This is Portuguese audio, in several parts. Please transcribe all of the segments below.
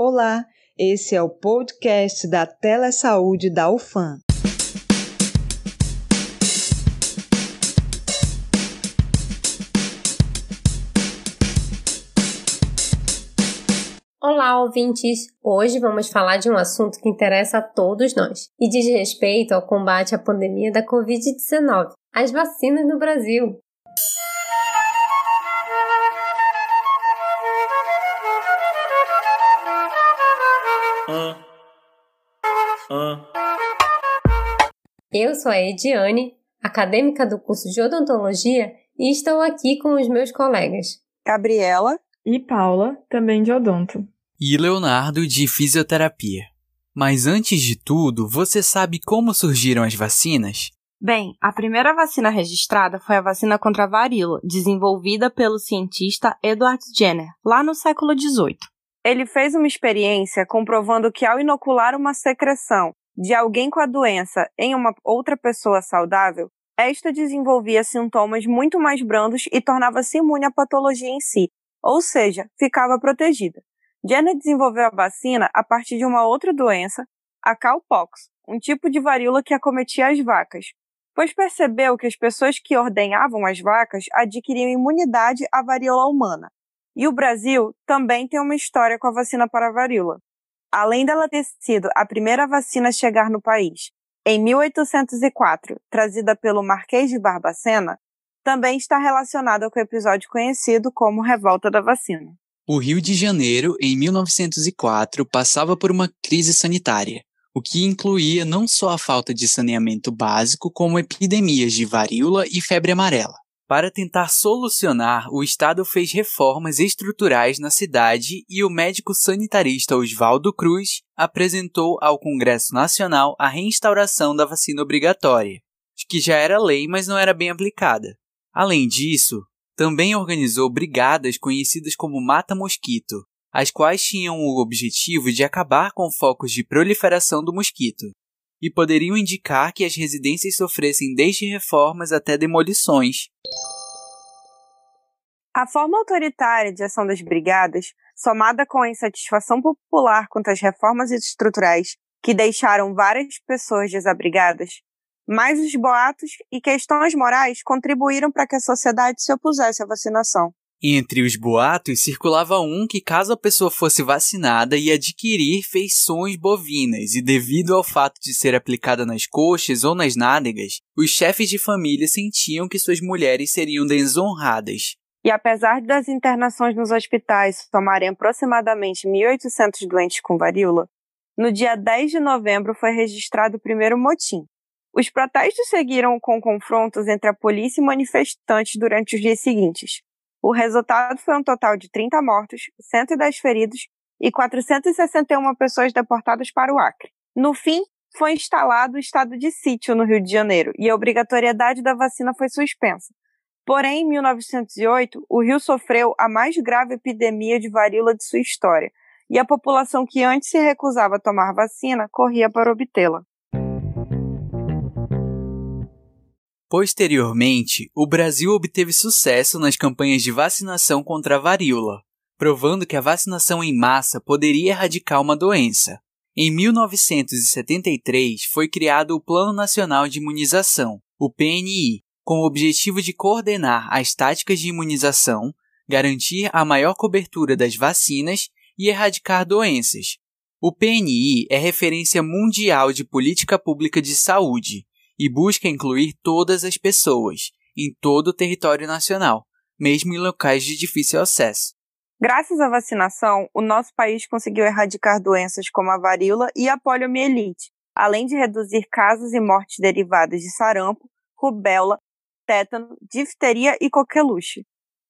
Olá, esse é o podcast da Telesaúde da UFAM. Olá, ouvintes! Hoje vamos falar de um assunto que interessa a todos nós e diz respeito ao combate à pandemia da Covid-19, as vacinas no Brasil. Eu sou a Ediane, acadêmica do curso de odontologia, e estou aqui com os meus colegas Gabriela e Paula, também de odonto. E Leonardo, de fisioterapia. Mas antes de tudo, você sabe como surgiram as vacinas? Bem, a primeira vacina registrada foi a vacina contra a varíola, desenvolvida pelo cientista Edward Jenner, lá no século XVIII. Ele fez uma experiência comprovando que ao inocular uma secreção de alguém com a doença em uma outra pessoa saudável, esta desenvolvia sintomas muito mais brandos e tornava-se imune à patologia em si, ou seja, ficava protegida. Jenner desenvolveu a vacina a partir de uma outra doença, a cowpox, um tipo de varíola que acometia as vacas, pois percebeu que as pessoas que ordenhavam as vacas adquiriam imunidade à varíola humana. E o Brasil também tem uma história com a vacina para a varíola. Além dela ter sido a primeira vacina a chegar no país, em 1804, trazida pelo Marquês de Barbacena, também está relacionada com o episódio conhecido como Revolta da Vacina. O Rio de Janeiro, em 1904, passava por uma crise sanitária, o que incluía não só a falta de saneamento básico, como epidemias de varíola e febre amarela. Para tentar solucionar, o Estado fez reformas estruturais na cidade e o médico sanitarista Oswaldo Cruz apresentou ao Congresso Nacional a reinstauração da vacina obrigatória, que já era lei, mas não era bem aplicada. Além disso, também organizou brigadas conhecidas como Mata-Mosquito, as quais tinham o objetivo de acabar com focos de proliferação do mosquito, e poderiam indicar que as residências sofressem desde reformas até demolições. A forma autoritária de ação das brigadas, somada com a insatisfação popular quanto às reformas estruturais que deixaram várias pessoas desabrigadas, mais os boatos e questões morais contribuíram para que a sociedade se opusesse à vacinação. Entre os boatos circulava um que, caso a pessoa fosse vacinada, ia adquirir feições bovinas, e devido ao fato de ser aplicada nas coxas ou nas nádegas, os chefes de família sentiam que suas mulheres seriam desonradas. E apesar das internações nos hospitais tomarem aproximadamente 1.800 doentes com varíola, no dia 10 de novembro foi registrado o primeiro motim. Os protestos seguiram com confrontos entre a polícia e manifestantes durante os dias seguintes. O resultado foi um total de 30 mortos, 110 feridos e 461 pessoas deportadas para o Acre. No fim, foi instalado o estado de sítio no Rio de Janeiro e a obrigatoriedade da vacina foi suspensa. Porém, em 1908, o Rio sofreu a mais grave epidemia de varíola de sua história, e a população que antes se recusava a tomar vacina corria para obtê-la. Posteriormente, o Brasil obteve sucesso nas campanhas de vacinação contra a varíola, provando que a vacinação em massa poderia erradicar uma doença. Em 1973, foi criado o Plano Nacional de Imunização, o PNI, com o objetivo de coordenar as táticas de imunização, garantir a maior cobertura das vacinas e erradicar doenças. O PNI é referência mundial de política pública de saúde e busca incluir todas as pessoas, em todo o território nacional, mesmo em locais de difícil acesso. Graças à vacinação, o nosso país conseguiu erradicar doenças como a varíola e a poliomielite, além de reduzir casos e mortes derivadas de sarampo, rubéola, tétano, difteria e coqueluche.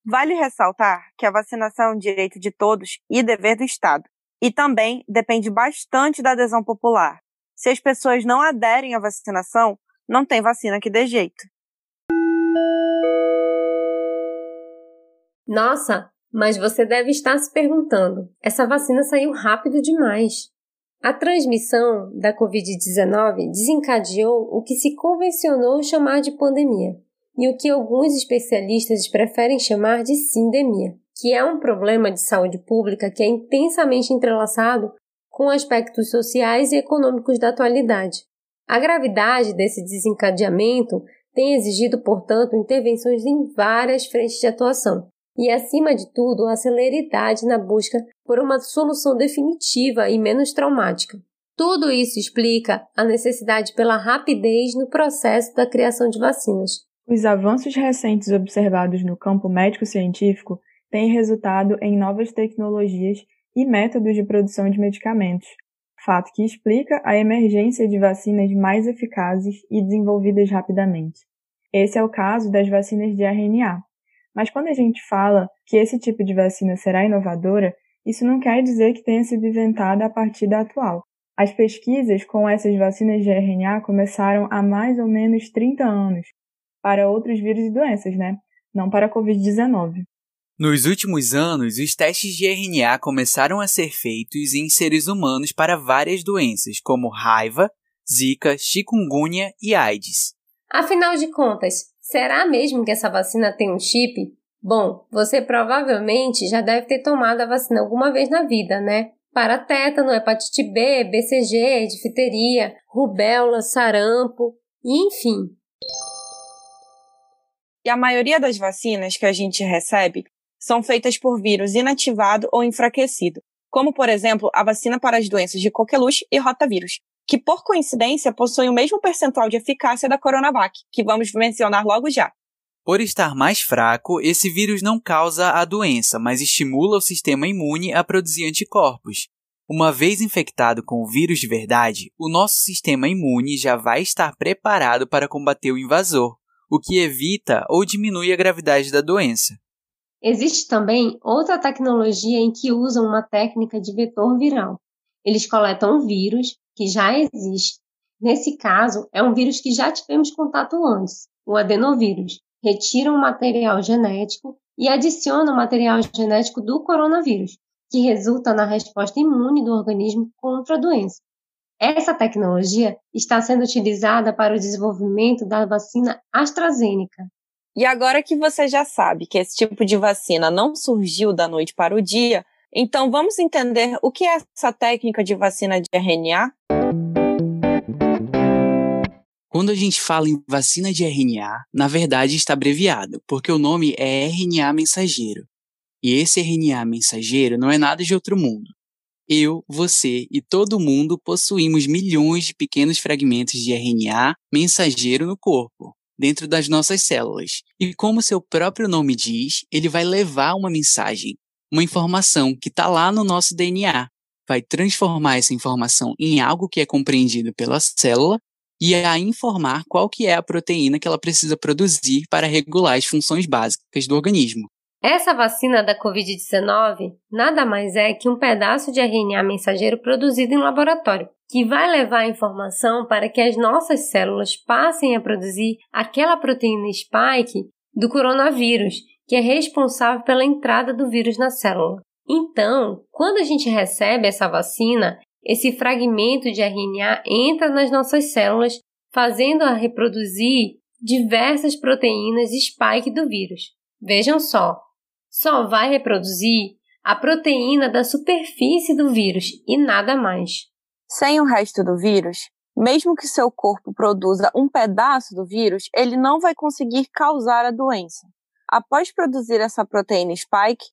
Vale ressaltar que a vacinação é um direito de todos e dever do Estado, e também depende bastante da adesão popular. Se as pessoas não aderem à vacinação, não tem vacina que dê jeito. Nossa, mas você deve estar se perguntando: essa vacina saiu rápido demais. A transmissão da Covid-19 desencadeou o que se convencionou chamar de pandemia e o que alguns especialistas preferem chamar de sindemia, que é um problema de saúde pública que é intensamente entrelaçado com aspectos sociais e econômicos da atualidade. A gravidade desse desencadeamento tem exigido, portanto, intervenções em várias frentes de atuação e, acima de tudo, a celeridade na busca por uma solução definitiva e menos traumática. Tudo isso explica a necessidade pela rapidez no processo da criação de vacinas. Os avanços recentes observados no campo médico-científico têm resultado em novas tecnologias e métodos de produção de medicamentos, fato que explica a emergência de vacinas mais eficazes e desenvolvidas rapidamente. Esse é o caso das vacinas de RNA. Mas quando a gente fala que esse tipo de vacina será inovadora, isso não quer dizer que tenha sido inventada a partir da atual. As pesquisas com essas vacinas de RNA começaram há mais ou menos 30 anos, para outros vírus e doenças, né? Não para a Covid-19. Nos últimos anos, os testes de RNA começaram a ser feitos em seres humanos para várias doenças, como raiva, zika, chikungunya e AIDS. Afinal de contas, será mesmo que essa vacina tem um chip? Bom, você provavelmente já deve ter tomado a vacina alguma vez na vida, né? Para tétano, hepatite B, BCG, difteria, rubéola, sarampo, enfim. E a maioria das vacinas que a gente recebe são feitas por vírus inativado ou enfraquecido, como, por exemplo, a vacina para as doenças de coqueluche e rotavírus, que, por coincidência, possuem o mesmo percentual de eficácia da Coronavac, que vamos mencionar logo já. Por estar mais fraco, esse vírus não causa a doença, mas estimula o sistema imune a produzir anticorpos. Uma vez infectado com o vírus de verdade, o nosso sistema imune já vai estar preparado para combater o invasor, o que evita ou diminui a gravidade da doença. Existe também outra tecnologia em que usam uma técnica de vetor viral. Eles coletam um vírus que já existe. Nesse caso, é um vírus que já tivemos contato antes, o adenovírus. Retiram o material genético e adicionam o material genético do coronavírus, que resulta na resposta imune do organismo contra a doença. Essa tecnologia está sendo utilizada para o desenvolvimento da vacina AstraZeneca. E agora que você já sabe que esse tipo de vacina não surgiu da noite para o dia, então vamos entender o que é essa técnica de vacina de RNA? Quando a gente fala em vacina de RNA, na verdade está abreviado, porque o nome é RNA mensageiro. E esse RNA mensageiro não é nada de outro mundo. Eu, você e todo mundo possuímos milhões de pequenos fragmentos de RNA mensageiro no corpo, dentro das nossas células. E como seu próprio nome diz, ele vai levar uma mensagem, uma informação que está lá no nosso DNA. Vai transformar essa informação em algo que é compreendido pela célula e a informar qual que é a proteína que ela precisa produzir para regular as funções básicas do organismo. Essa vacina da Covid-19 nada mais é que um pedaço de RNA mensageiro produzido em laboratório, que vai levar a informação para que as nossas células passem a produzir aquela proteína spike do coronavírus, que é responsável pela entrada do vírus na célula. Então, quando a gente recebe essa vacina, esse fragmento de RNA entra nas nossas células, fazendo-a reproduzir diversas proteínas spike do vírus. Vejam só, só vai reproduzir a proteína da superfície do vírus e nada mais. Sem o resto do vírus, mesmo que seu corpo produza um pedaço do vírus, ele não vai conseguir causar a doença. Após produzir essa proteína spike,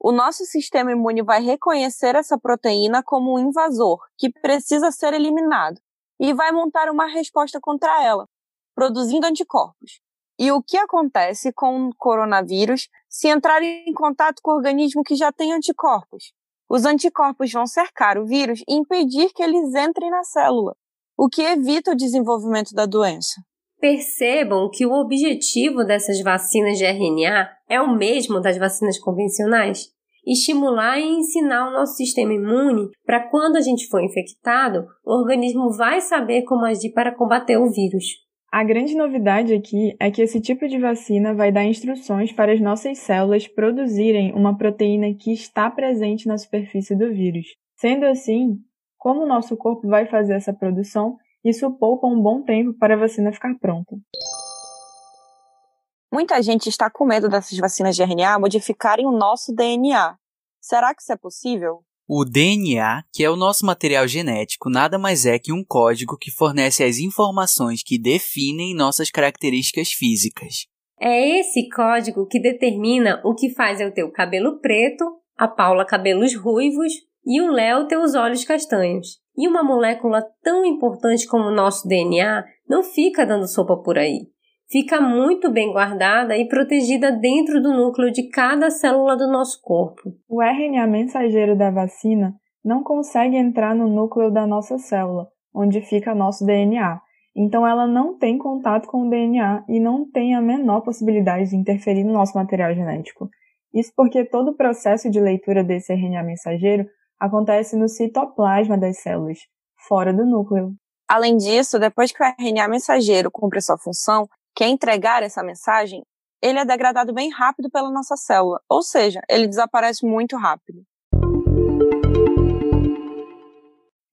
o nosso sistema imune vai reconhecer essa proteína como um invasor que precisa ser eliminado e vai montar uma resposta contra ela, produzindo anticorpos. E o que acontece com o coronavírus se entrar em contato com o organismo que já tem anticorpos? Os anticorpos vão cercar o vírus e impedir que eles entrem na célula, o que evita o desenvolvimento da doença. Percebam que o objetivo dessas vacinas de RNA é o mesmo das vacinas convencionais: estimular e ensinar o nosso sistema imune para quando a gente for infectado, o organismo vai saber como agir para combater o vírus. A grande novidade aqui é que esse tipo de vacina vai dar instruções para as nossas células produzirem uma proteína que está presente na superfície do vírus. Sendo assim, como o nosso corpo vai fazer essa produção, isso poupa um bom tempo para a vacina ficar pronta. Muita gente está com medo dessas vacinas de RNA modificarem o nosso DNA. Será que isso é possível? O DNA, que é o nosso material genético, nada mais é que um código que fornece as informações que definem nossas características físicas. É esse código que determina o que faz eu ter o cabelo preto, a Paula cabelos ruivos e o Léo ter os olhos castanhos. E uma molécula tão importante como o nosso DNA não fica dando sopa por aí fica muito bem guardada e protegida dentro do núcleo de cada célula do nosso corpo. O RNA mensageiro da vacina não consegue entrar no núcleo da nossa célula, onde fica nosso DNA. Então ela não tem contato com o DNA e não tem a menor possibilidade de interferir no nosso material genético. Isso porque todo o processo de leitura desse RNA mensageiro acontece no citoplasma das células, fora do núcleo. Além disso, depois que o RNA mensageiro cumpre sua função, quer entregar essa mensagem, ele é degradado bem rápido pela nossa célula, ou seja, ele desaparece muito rápido.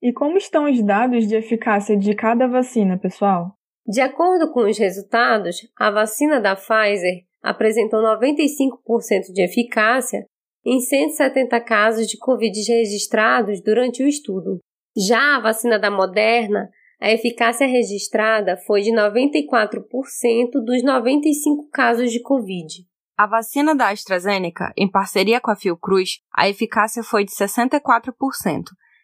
E como estão os dados de eficácia de cada vacina, pessoal? De acordo com os resultados, a vacina da Pfizer apresentou 95% de eficácia em 170 casos de Covid registrados durante o estudo. Já a vacina da Moderna a eficácia registrada foi de 94% dos 95 casos de Covid. A vacina da AstraZeneca, em parceria com a Fiocruz, a eficácia foi de 64%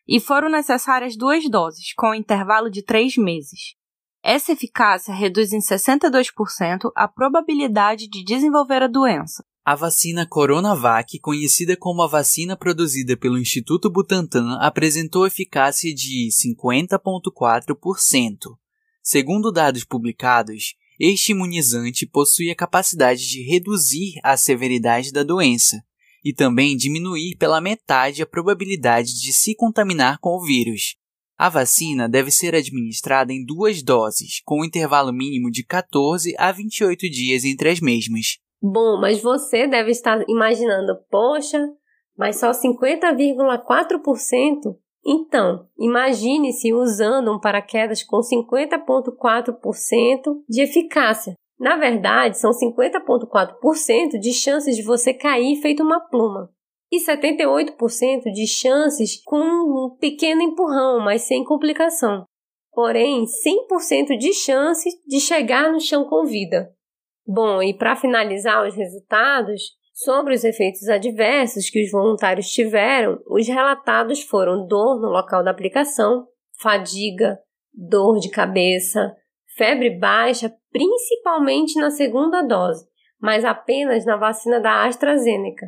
e foram necessárias duas doses, com um intervalo de três meses. Essa eficácia reduz em 62% a probabilidade de desenvolver a doença. A vacina Coronavac, conhecida como a vacina produzida pelo Instituto Butantan, apresentou eficácia de 50,4%. Segundo dados publicados, este imunizante possui a capacidade de reduzir a severidade da doença e também diminuir pela metade a probabilidade de se contaminar com o vírus. A vacina deve ser administrada em duas doses, com um intervalo mínimo de 14 a 28 dias entre as mesmas. Bom, mas você deve estar imaginando, poxa, mas só 50,4%? Então, imagine-se usando um paraquedas com 50,4% de eficácia. Na verdade, são 50,4% de chances de você cair feito uma pluma. E 78% de chances com um pequeno empurrão, mas sem complicação. Porém, 100% de chance de chegar no chão com vida. Bom, e para finalizar os resultados, sobre os efeitos adversos que os voluntários tiveram, os relatados foram dor no local da aplicação, fadiga, dor de cabeça, febre baixa, principalmente na segunda dose, mas apenas na vacina da AstraZeneca,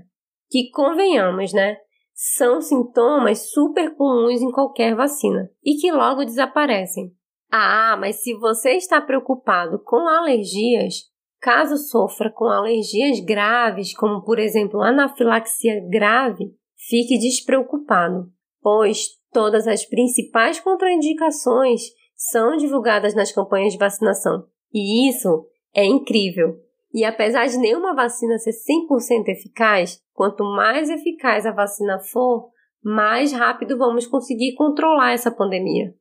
que convenhamos, né? São sintomas super comuns em qualquer vacina e que logo desaparecem. Ah, mas se você está preocupado com alergias, Caso sofra com alergias graves, como por exemplo anafilaxia grave, fique despreocupado, pois todas as principais contraindicações são divulgadas nas campanhas de vacinação. E isso é incrível. E apesar de nenhuma vacina ser 100% eficaz, quanto mais eficaz a vacina for, mais rápido vamos conseguir controlar essa pandemia.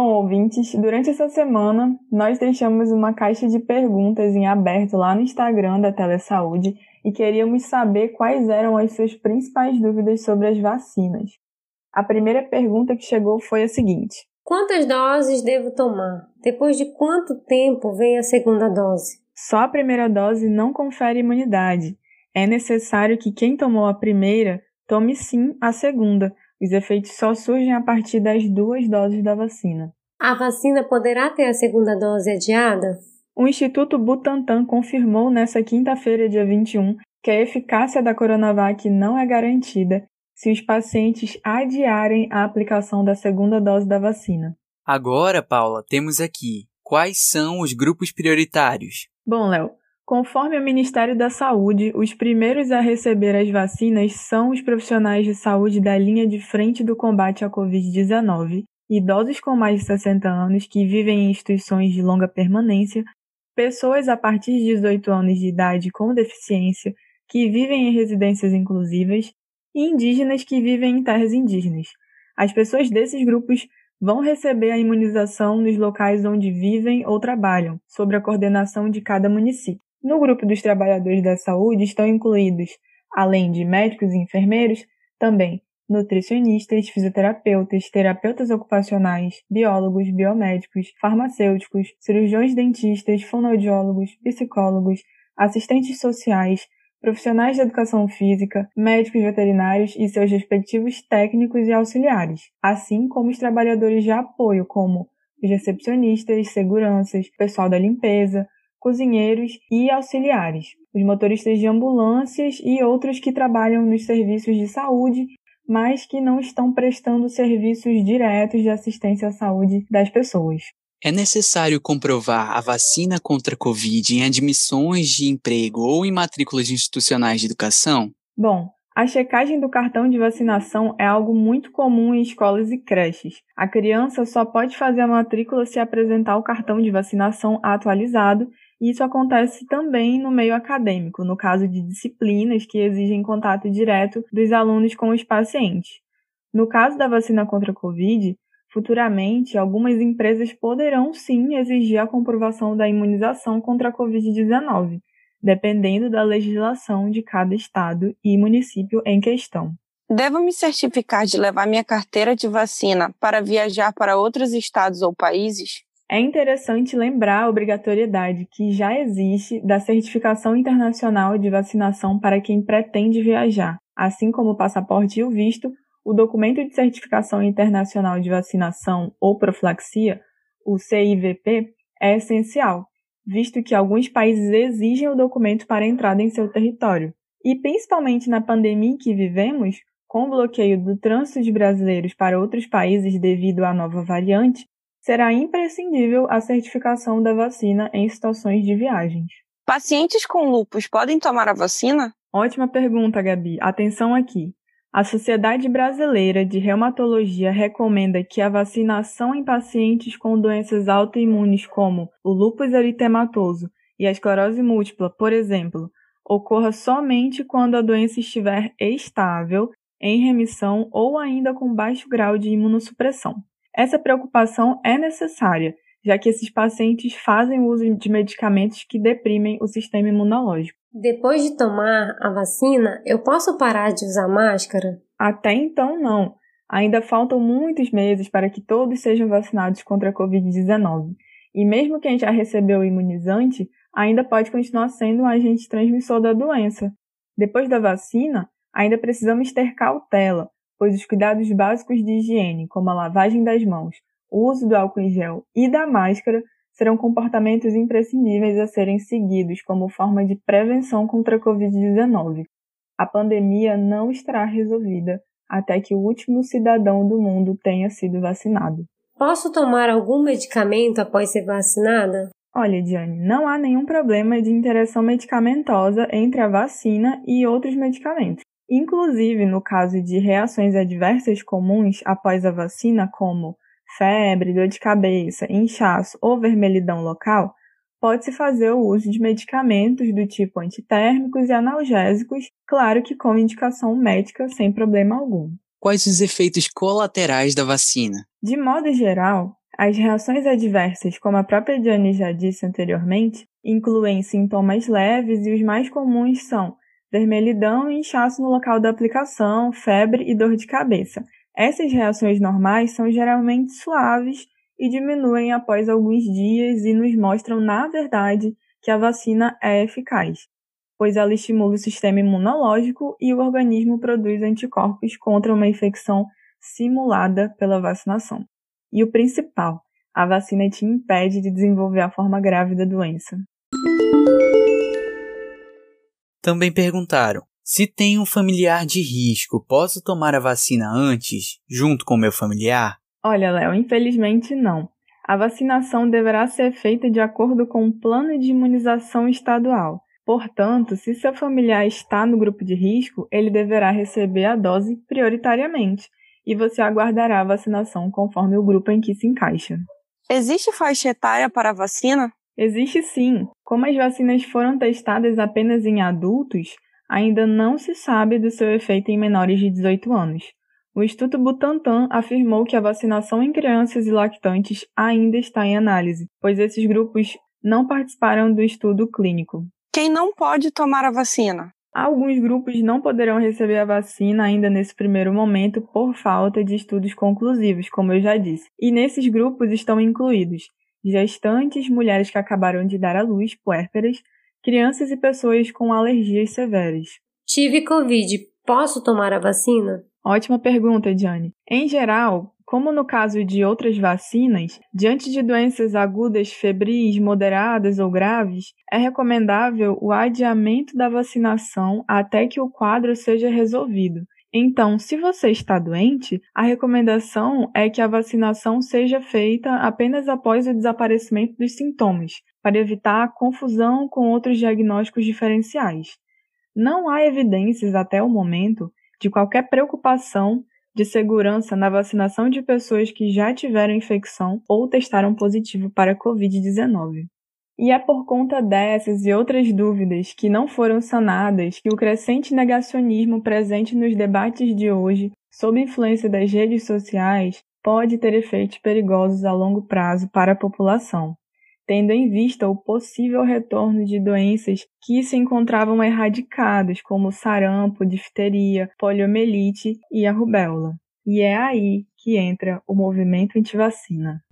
Bom, ouvintes, durante essa semana nós deixamos uma caixa de perguntas em aberto lá no Instagram da Telesaúde e queríamos saber quais eram as suas principais dúvidas sobre as vacinas. A primeira pergunta que chegou foi a seguinte: Quantas doses devo tomar? Depois de quanto tempo vem a segunda dose? Só a primeira dose não confere imunidade. É necessário que quem tomou a primeira tome sim a segunda, os efeitos só surgem a partir das duas doses da vacina. A vacina poderá ter a segunda dose adiada? O Instituto Butantan confirmou nesta quinta-feira, dia 21, que a eficácia da Coronavac não é garantida se os pacientes adiarem a aplicação da segunda dose da vacina. Agora, Paula, temos aqui quais são os grupos prioritários. Bom, Léo, Conforme o Ministério da Saúde, os primeiros a receber as vacinas são os profissionais de saúde da linha de frente do combate à Covid-19, idosos com mais de 60 anos que vivem em instituições de longa permanência, pessoas a partir de 18 anos de idade com deficiência que vivem em residências inclusivas e indígenas que vivem em terras indígenas. As pessoas desses grupos vão receber a imunização nos locais onde vivem ou trabalham, sob a coordenação de cada município. No grupo dos trabalhadores da saúde estão incluídos, além de médicos e enfermeiros, também nutricionistas, fisioterapeutas, terapeutas ocupacionais, biólogos, biomédicos, farmacêuticos, cirurgiões dentistas, fonoaudiólogos, psicólogos, assistentes sociais, profissionais de educação física, médicos veterinários e seus respectivos técnicos e auxiliares, assim como os trabalhadores de apoio, como os recepcionistas, seguranças, pessoal da limpeza, cozinheiros e auxiliares, os motoristas de ambulâncias e outros que trabalham nos serviços de saúde mas que não estão prestando serviços diretos de assistência à saúde das pessoas. É necessário comprovar a vacina contra a Covid em admissões de emprego ou em matrículas institucionais de educação? Bom, a checagem do cartão de vacinação é algo muito comum em escolas e creches. A criança só pode fazer a matrícula se apresentar o cartão de vacinação atualizado isso acontece também no meio acadêmico, no caso de disciplinas que exigem contato direto dos alunos com os pacientes. No caso da vacina contra a Covid, futuramente algumas empresas poderão sim exigir a comprovação da imunização contra a Covid-19, dependendo da legislação de cada estado e município em questão. Devo me certificar de levar minha carteira de vacina para viajar para outros estados ou países? É interessante lembrar a obrigatoriedade que já existe da certificação internacional de vacinação para quem pretende viajar, assim como o passaporte e o visto, o documento de certificação internacional de vacinação ou profilaxia, o CIVP, é essencial, visto que alguns países exigem o documento para entrada em seu território. E principalmente na pandemia em que vivemos, com o bloqueio do trânsito de brasileiros para outros países devido à nova variante, será imprescindível a certificação da vacina em situações de viagens. Pacientes com lupus podem tomar a vacina? Ótima pergunta, Gabi. Atenção aqui. A Sociedade Brasileira de Reumatologia recomenda que a vacinação em pacientes com doenças autoimunes como o lúpus eritematoso e a esclerose múltipla, por exemplo, ocorra somente quando a doença estiver estável, em remissão ou ainda com baixo grau de imunossupressão. Essa preocupação é necessária, já que esses pacientes fazem uso de medicamentos que deprimem o sistema imunológico. Depois de tomar a vacina, eu posso parar de usar máscara? Até então, não. Ainda faltam muitos meses para que todos sejam vacinados contra a Covid-19. E mesmo quem já recebeu o imunizante, ainda pode continuar sendo um agente transmissor da doença. Depois da vacina, ainda precisamos ter cautela, pois os cuidados básicos de higiene, como a lavagem das mãos, o uso do álcool em gel e da máscara, serão comportamentos imprescindíveis a serem seguidos como forma de prevenção contra a Covid-19. A pandemia não estará resolvida até que o último cidadão do mundo tenha sido vacinado. Posso tomar algum medicamento após ser vacinada? Olha, Diane, não há nenhum problema de interação medicamentosa entre a vacina e outros medicamentos. Inclusive, no caso de reações adversas comuns após a vacina, como febre, dor de cabeça, inchaço ou vermelhidão local, pode-se fazer o uso de medicamentos do tipo antitérmicos e analgésicos, claro que com indicação médica sem problema algum. Quais os efeitos colaterais da vacina? De modo geral, as reações adversas, como a própria Diane já disse anteriormente, incluem sintomas leves e os mais comuns são vermelhidão e inchaço no local da aplicação, febre e dor de cabeça. Essas reações normais são geralmente suaves e diminuem após alguns dias e nos mostram, na verdade, que a vacina é eficaz, pois ela estimula o sistema imunológico e o organismo produz anticorpos contra uma infecção simulada pela vacinação. E o principal, a vacina te impede de desenvolver a forma grave da doença. Também perguntaram: se tenho um familiar de risco, posso tomar a vacina antes, junto com meu familiar? Olha, Léo, infelizmente não. A vacinação deverá ser feita de acordo com o plano de imunização estadual. Portanto, se seu familiar está no grupo de risco, ele deverá receber a dose prioritariamente e você aguardará a vacinação conforme o grupo em que se encaixa. Existe faixa etária para a vacina? Existe sim. Como as vacinas foram testadas apenas em adultos, ainda não se sabe do seu efeito em menores de 18 anos. O Instituto Butantan afirmou que a vacinação em crianças e lactantes ainda está em análise, pois esses grupos não participaram do estudo clínico. Quem não pode tomar a vacina? Alguns grupos não poderão receber a vacina ainda nesse primeiro momento por falta de estudos conclusivos, como eu já disse. E nesses grupos estão incluídos gestantes, mulheres que acabaram de dar à luz, puérperas, crianças e pessoas com alergias severas. Tive Covid, posso tomar a vacina? Ótima pergunta, Diane. Em geral, como no caso de outras vacinas, diante de doenças agudas, febris, moderadas ou graves, é recomendável o adiamento da vacinação até que o quadro seja resolvido. Então, se você está doente, a recomendação é que a vacinação seja feita apenas após o desaparecimento dos sintomas, para evitar confusão com outros diagnósticos diferenciais. Não há evidências até o momento de qualquer preocupação de segurança na vacinação de pessoas que já tiveram infecção ou testaram positivo para Covid-19. E é por conta dessas e outras dúvidas que não foram sanadas que o crescente negacionismo presente nos debates de hoje, sob influência das redes sociais, pode ter efeitos perigosos a longo prazo para a população tendo em vista o possível retorno de doenças que se encontravam erradicadas, como sarampo, difteria, poliomielite e a rubéola. E é aí que entra o movimento antivacina.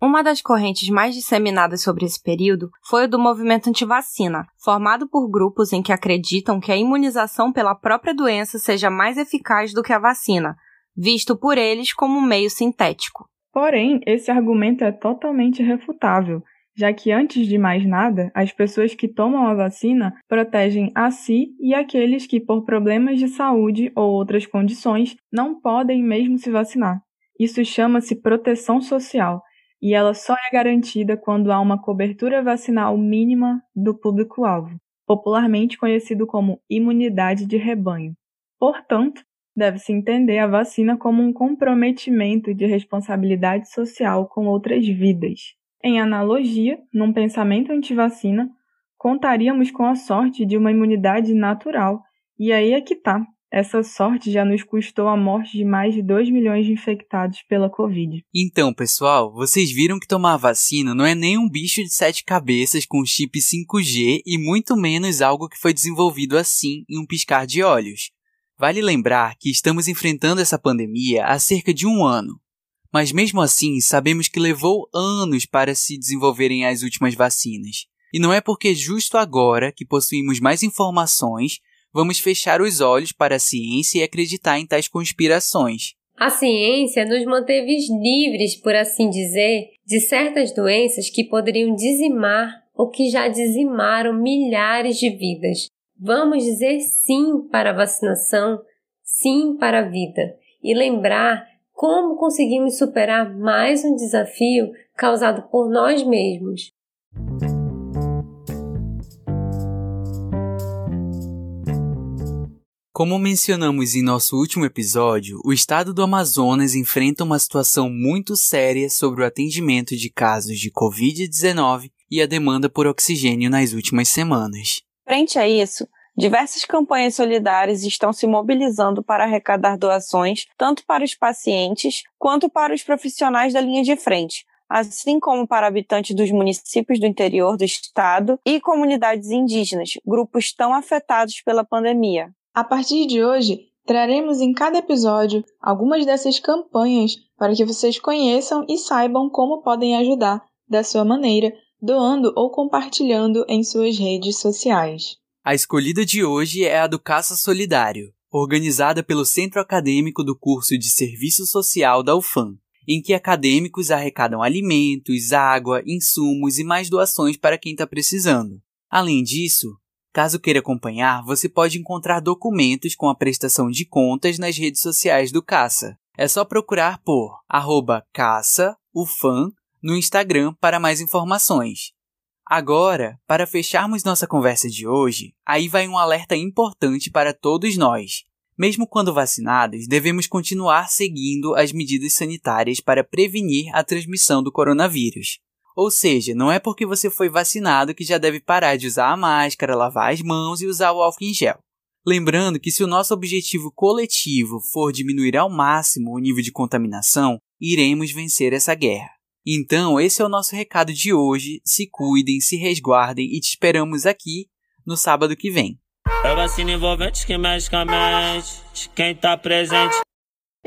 Uma das correntes mais disseminadas sobre esse período foi o do movimento antivacina, formado por grupos em que acreditam que a imunização pela própria doença seja mais eficaz do que a vacina, visto por eles como um meio sintético. Porém, esse argumento é totalmente refutável, já que antes de mais nada, as pessoas que tomam a vacina protegem a si e aqueles que, por problemas de saúde ou outras condições, não podem mesmo se vacinar. Isso chama-se proteção social, e ela só é garantida quando há uma cobertura vacinal mínima do público-alvo, popularmente conhecido como imunidade de rebanho. Portanto, deve-se entender a vacina como um comprometimento de responsabilidade social com outras vidas. Em analogia, num pensamento anti-vacina, contaríamos com a sorte de uma imunidade natural, e aí é que tá. Essa sorte já nos custou a morte de mais de 2 milhões de infectados pela Covid. Então, pessoal, vocês viram que tomar vacina não é nem um bicho de sete cabeças com chip 5G e muito menos algo que foi desenvolvido assim em um piscar de olhos. Vale lembrar que estamos enfrentando essa pandemia há cerca de um ano, mas mesmo assim sabemos que levou anos para se desenvolverem as últimas vacinas. E não é porque justo agora que possuímos mais informações vamos fechar os olhos para a ciência e acreditar em tais conspirações. A ciência nos manteve livres, por assim dizer, de certas doenças que poderiam dizimar ou que já dizimaram milhares de vidas. Vamos dizer sim para a vacinação, sim para a vida e lembrar como conseguimos superar mais um desafio causado por nós mesmos. Como mencionamos em nosso último episódio, o estado do Amazonas enfrenta uma situação muito séria sobre o atendimento de casos de Covid-19 e a demanda por oxigênio nas últimas semanas. Frente a isso, diversas campanhas solidárias estão se mobilizando para arrecadar doações tanto para os pacientes quanto para os profissionais da linha de frente, assim como para habitantes dos municípios do interior do estado e comunidades indígenas, grupos tão afetados pela pandemia. A partir de hoje, traremos em cada episódio algumas dessas campanhas para que vocês conheçam e saibam como podem ajudar da sua maneira doando ou compartilhando em suas redes sociais. A escolhida de hoje é a do Caça Solidário, organizada pelo Centro Acadêmico do Curso de Serviço Social da UFAM, em que acadêmicos arrecadam alimentos, água, insumos e mais doações para quem está precisando. Além disso, caso queira acompanhar, você pode encontrar documentos com a prestação de contas nas redes sociais do Caça. É só procurar por arroba caça, no Instagram para mais informações. Agora, para fecharmos nossa conversa de hoje, aí vai um alerta importante para todos nós. Mesmo quando vacinados, devemos continuar seguindo as medidas sanitárias para prevenir a transmissão do coronavírus. Ou seja, não é porque você foi vacinado que já deve parar de usar a máscara, lavar as mãos e usar o álcool em gel. Lembrando que se o nosso objetivo coletivo for diminuir ao máximo o nível de contaminação, iremos vencer essa guerra. Então, esse é o nosso recado de hoje. Se cuidem, se resguardem e te esperamos aqui no sábado que vem. É vacina envolvente que quem tá presente.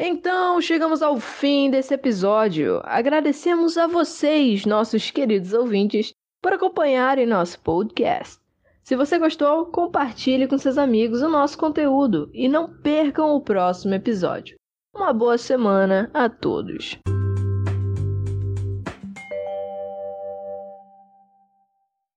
Então, chegamos ao fim desse episódio. Agradecemos a vocês, nossos queridos ouvintes, por acompanharem nosso podcast. Se você gostou, compartilhe com seus amigos o nosso conteúdo e não percam o próximo episódio. Uma boa semana a todos!